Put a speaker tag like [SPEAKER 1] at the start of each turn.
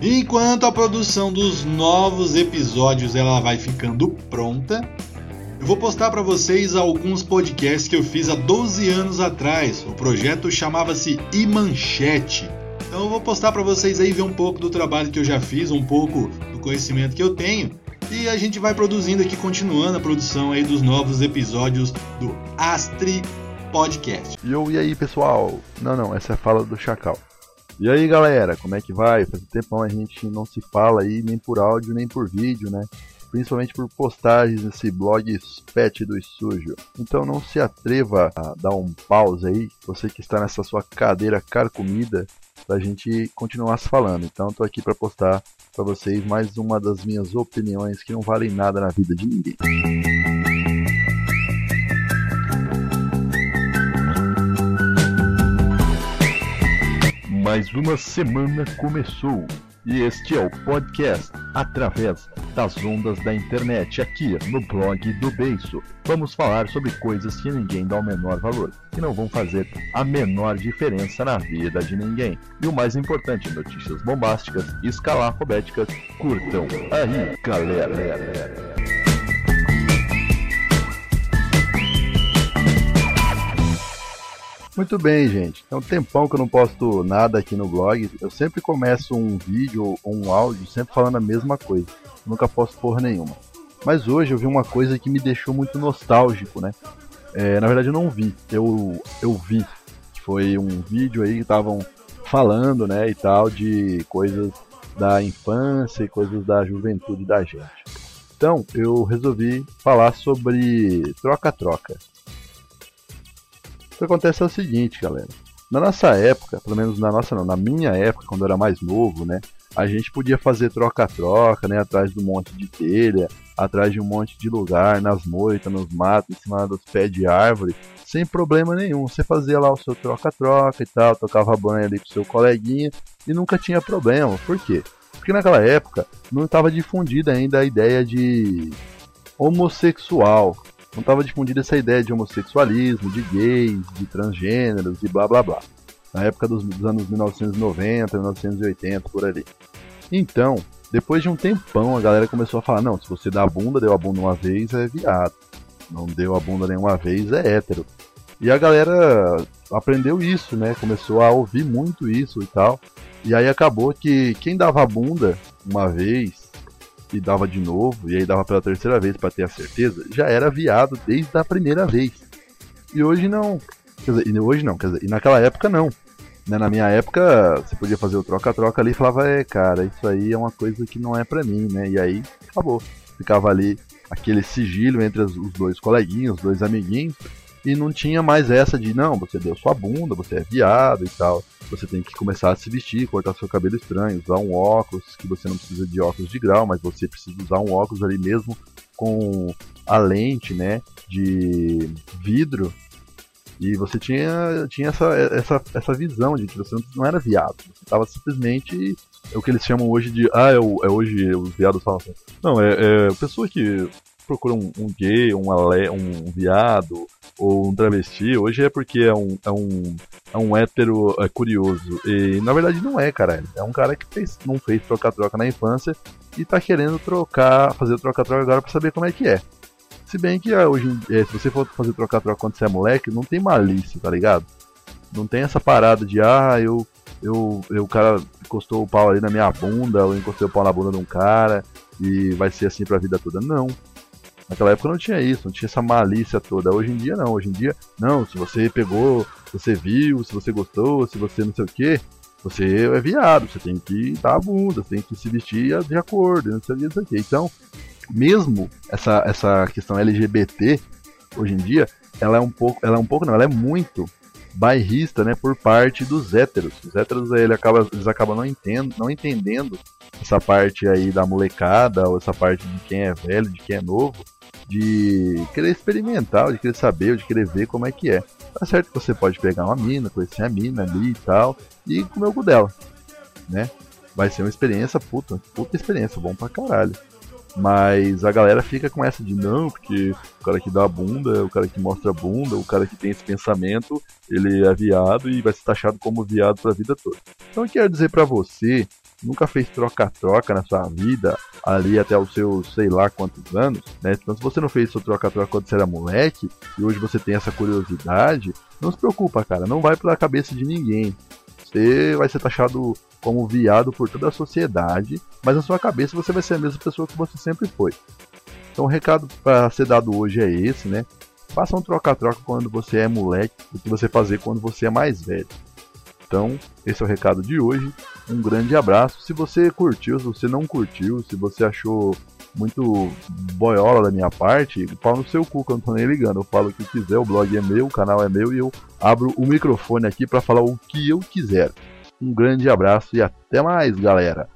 [SPEAKER 1] Enquanto a produção dos novos episódios ela vai ficando pronta, eu vou postar para vocês alguns podcasts que eu fiz há 12 anos atrás. O projeto chamava-se Imanchete. Então eu vou postar para vocês aí ver um pouco do trabalho que eu já fiz, um pouco do conhecimento que eu tenho. E a gente vai produzindo aqui, continuando a produção aí dos novos episódios do Astri Podcast.
[SPEAKER 2] E aí pessoal? Não, não, essa é a fala do Chacal. E aí galera, como é que vai? Faz um tempão a gente não se fala aí nem por áudio nem por vídeo, né? Principalmente por postagens nesse blog Pet do Sujo. Então não se atreva a dar um pause aí, você que está nessa sua cadeira carcomida, pra gente continuar se falando. Então tô aqui para postar para vocês mais uma das minhas opiniões que não valem nada na vida de ninguém. Mais uma semana começou e este é o podcast através das ondas da internet aqui no blog do Beiço. Vamos falar sobre coisas que ninguém dá o menor valor, que não vão fazer a menor diferença na vida de ninguém. E o mais importante, notícias bombásticas e escalafobéticas. Curtam aí, galera. Muito bem, gente. É um tempão que eu não posto nada aqui no blog. Eu sempre começo um vídeo ou um áudio sempre falando a mesma coisa. Eu nunca posto porra nenhuma. Mas hoje eu vi uma coisa que me deixou muito nostálgico, né? É, na verdade eu não vi, eu, eu vi. Foi um vídeo aí que estavam falando, né, e tal, de coisas da infância e coisas da juventude da gente. Então eu resolvi falar sobre troca-troca. Que acontece é o seguinte, galera. Na nossa época, pelo menos na nossa não, na minha época, quando eu era mais novo, né? A gente podia fazer troca-troca, né? Atrás de um monte de telha, atrás de um monte de lugar, nas moitas, nos matos, em cima dos pés de árvore, sem problema nenhum. Você fazia lá o seu troca-troca e tal, tocava banho ali com seu coleguinha e nunca tinha problema. Por quê? Porque naquela época não estava difundida ainda a ideia de homossexual, não estava difundida essa ideia de homossexualismo, de gays, de transgêneros e blá blá blá. Na época dos, dos anos 1990, 1980, por ali. Então, depois de um tempão, a galera começou a falar: não, se você dá a bunda, deu a bunda uma vez, é viado. Não deu a bunda nenhuma vez, é hétero. E a galera aprendeu isso, né? Começou a ouvir muito isso e tal. E aí acabou que quem dava a bunda uma vez e dava de novo, e aí dava pela terceira vez para ter a certeza, já era viado desde a primeira vez. E hoje não. Quer dizer, hoje não, quer dizer, e naquela época não. Né, na minha época, você podia fazer o troca-troca ali e falava, é, cara, isso aí é uma coisa que não é pra mim, né? E aí acabou. Ficava ali aquele sigilo entre os dois coleguinhas, os dois amiguinhos, e não tinha mais essa de não, você deu sua bunda, você é viado e tal. Você tem que começar a se vestir, cortar seu cabelo estranho, usar um óculos, que você não precisa de óculos de grau, mas você precisa usar um óculos ali mesmo com a lente, né, de vidro. E você tinha, tinha essa, essa, essa visão de que você não era viado. Você estava simplesmente é o que eles chamam hoje de. Ah, é, o, é hoje os viados falam assim. Não, é, é pessoa que procura um, um gay, um, ale, um viado ou um travesti, hoje é porque é um, é um, é um hétero é, curioso. E na verdade não é, cara. É um cara que fez, não fez troca-troca na infância e tá querendo trocar, fazer troca-troca agora pra saber como é que é. Se bem que ah, hoje, é, se você for fazer troca-troca quando você é moleque, não tem malícia, tá ligado? Não tem essa parada de, ah, eu, eu, eu o cara encostou o pau ali na minha bunda, ou encostei o pau na bunda de um cara, e vai ser assim pra vida toda. Não. Naquela época não tinha isso, não tinha essa malícia toda. Hoje em dia não, hoje em dia, não, se você pegou, se você viu, se você gostou, se você não sei o que, você é viado, você tem que dar a bunda, você tem que se vestir de acordo, não sei o que. Então, mesmo essa, essa questão LGBT, hoje em dia, ela é um pouco, ela é um pouco não, ela é muito bairrista, né, por parte dos héteros. Os héteros ele acaba, eles acabam não, entendo, não entendendo essa parte aí da molecada, ou essa parte de quem é velho, de quem é novo, de querer experimentar, de querer saber, de querer ver como é que é. Tá certo que você pode pegar uma mina, conhecer a mina ali e tal, e comer o cu dela, né? Vai ser uma experiência puta, puta experiência, bom pra caralho. Mas a galera fica com essa de não, porque o cara que dá a bunda, o cara que mostra a bunda, o cara que tem esse pensamento, ele é viado e vai ser taxado como viado pra vida toda. Então eu quero dizer para você nunca fez troca-troca na sua vida, ali até os seus sei lá quantos anos, né? Então se você não fez seu troca-troca quando você era moleque, e hoje você tem essa curiosidade, não se preocupa, cara, não vai pela cabeça de ninguém. Você vai ser taxado como viado por toda a sociedade, mas na sua cabeça você vai ser a mesma pessoa que você sempre foi. Então o recado para ser dado hoje é esse, né? Faça um troca-troca quando você é moleque do que você fazer quando você é mais velho. Então, esse é o recado de hoje. Um grande abraço. Se você curtiu, se você não curtiu, se você achou muito boiola da minha parte, pau no seu cu que eu não tô nem ligando. Eu falo o que quiser, o blog é meu, o canal é meu e eu abro o microfone aqui para falar o que eu quiser. Um grande abraço e até mais, galera!